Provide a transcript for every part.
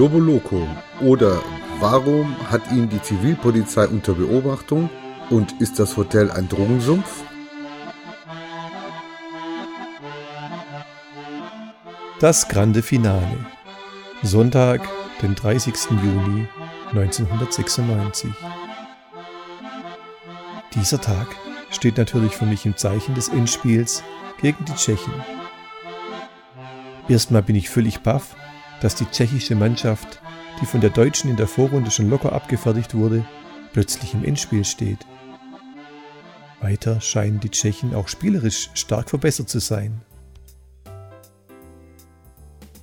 Lobo Loco oder warum hat ihn die Zivilpolizei unter Beobachtung und ist das Hotel ein Drogensumpf? Das Grande Finale. Sonntag, den 30. Juni 1996. Dieser Tag steht natürlich für mich im Zeichen des Endspiels gegen die Tschechen. Erstmal bin ich völlig baff, dass die tschechische Mannschaft, die von der deutschen in der Vorrunde schon locker abgefertigt wurde, plötzlich im Endspiel steht. Weiter scheinen die Tschechen auch spielerisch stark verbessert zu sein.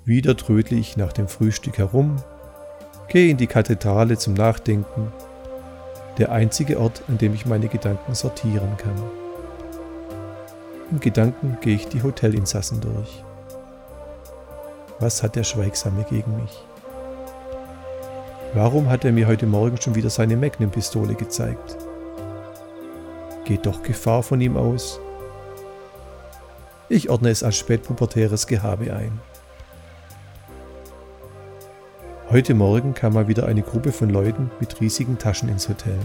Wieder trödle ich nach dem Frühstück herum, gehe in die Kathedrale zum Nachdenken, der einzige Ort, an dem ich meine Gedanken sortieren kann. In Gedanken gehe ich die Hotelinsassen durch. Was hat der Schweigsame gegen mich? Warum hat er mir heute Morgen schon wieder seine Magnum-Pistole gezeigt? Geht doch Gefahr von ihm aus? Ich ordne es als spätpubertäres Gehabe ein. Heute Morgen kam mal wieder eine Gruppe von Leuten mit riesigen Taschen ins Hotel.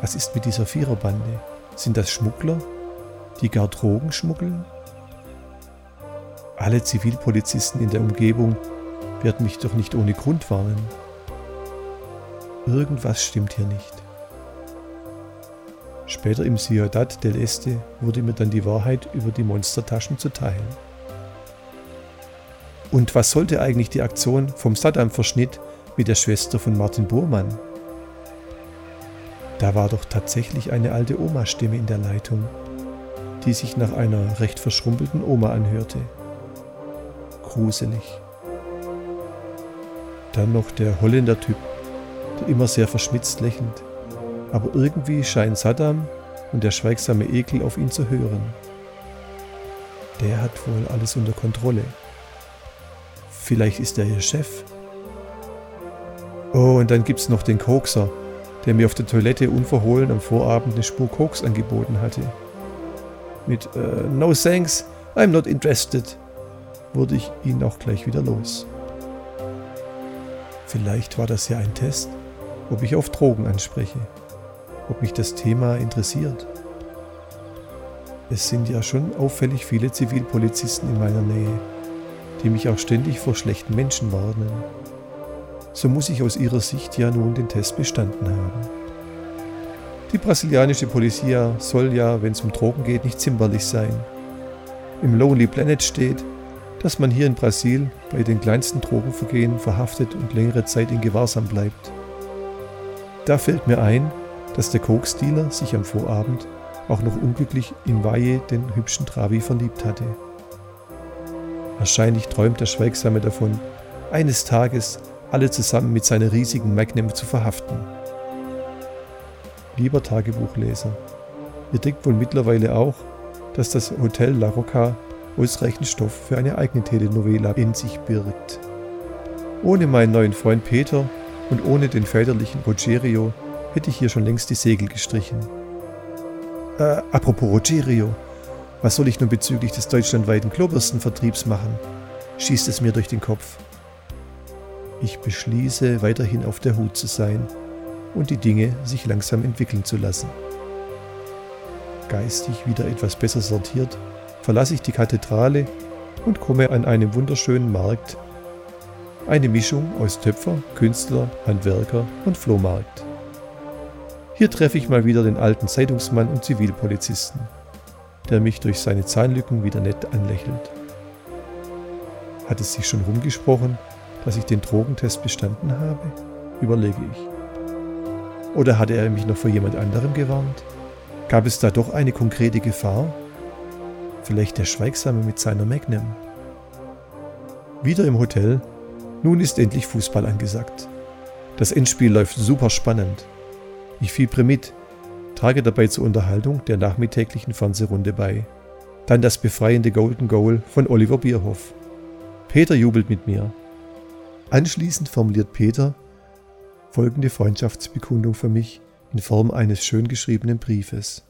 Was ist mit dieser Viererbande? Sind das Schmuggler, die gar Drogen schmuggeln? Alle Zivilpolizisten in der Umgebung werden mich doch nicht ohne Grund warnen. Irgendwas stimmt hier nicht. Später im Ciudad del Este wurde mir dann die Wahrheit über die Monstertaschen zuteil. Und was sollte eigentlich die Aktion vom Saddam-Verschnitt mit der Schwester von Martin Burmann? Da war doch tatsächlich eine alte Oma-Stimme in der Leitung, die sich nach einer recht verschrumpelten Oma anhörte. Gruselig. Dann noch der Holländer-Typ, der immer sehr verschmitzt lächelt. Aber irgendwie scheint Saddam und der schweigsame Ekel auf ihn zu hören. Der hat wohl alles unter Kontrolle. Vielleicht ist er ihr Chef. Oh, und dann gibt's noch den Kokser, der mir auf der Toilette unverhohlen am Vorabend eine Spur Koks angeboten hatte. Mit uh, No thanks, I'm not interested, wurde ich ihn auch gleich wieder los. Vielleicht war das ja ein Test, ob ich auf Drogen anspreche, ob mich das Thema interessiert. Es sind ja schon auffällig viele Zivilpolizisten in meiner Nähe die mich auch ständig vor schlechten Menschen warnen. So muss ich aus ihrer Sicht ja nun den Test bestanden haben. Die brasilianische Polizia soll ja, wenn es um Drogen geht, nicht zimperlich sein. Im Lonely Planet steht, dass man hier in Brasil bei den kleinsten Drogenvergehen verhaftet und längere Zeit in Gewahrsam bleibt. Da fällt mir ein, dass der Koksdealer sich am Vorabend auch noch unglücklich in Valle, den hübschen Travi, verliebt hatte. Wahrscheinlich träumt der Schweigsame davon, eines Tages alle zusammen mit seiner riesigen Magnum zu verhaften. Lieber Tagebuchleser, ihr denkt wohl mittlerweile auch, dass das Hotel La Rocca ausreichend Stoff für eine eigene Telenovela in sich birgt. Ohne meinen neuen Freund Peter und ohne den väterlichen Rogerio hätte ich hier schon längst die Segel gestrichen. Äh, apropos Rogerio, was soll ich nun bezüglich des deutschlandweiten Klobürstenvertriebs machen? schießt es mir durch den Kopf. Ich beschließe, weiterhin auf der Hut zu sein und die Dinge sich langsam entwickeln zu lassen. Geistig wieder etwas besser sortiert, verlasse ich die Kathedrale und komme an einem wunderschönen Markt. Eine Mischung aus Töpfer, Künstler, Handwerker und Flohmarkt. Hier treffe ich mal wieder den alten Zeitungsmann und Zivilpolizisten der mich durch seine Zahnlücken wieder nett anlächelt. Hat es sich schon rumgesprochen, dass ich den Drogentest bestanden habe? Überlege ich. Oder hatte er mich noch vor jemand anderem gewarnt? Gab es da doch eine konkrete Gefahr? Vielleicht der Schweigsame mit seiner Magnum? Wieder im Hotel. Nun ist endlich Fußball angesagt. Das Endspiel läuft super spannend. Ich fiebre mit, trage dabei zur Unterhaltung der nachmittäglichen Fernsehrunde bei. Dann das befreiende Golden Goal von Oliver Bierhoff. Peter jubelt mit mir. Anschließend formuliert Peter folgende Freundschaftsbekundung für mich in Form eines schön geschriebenen Briefes.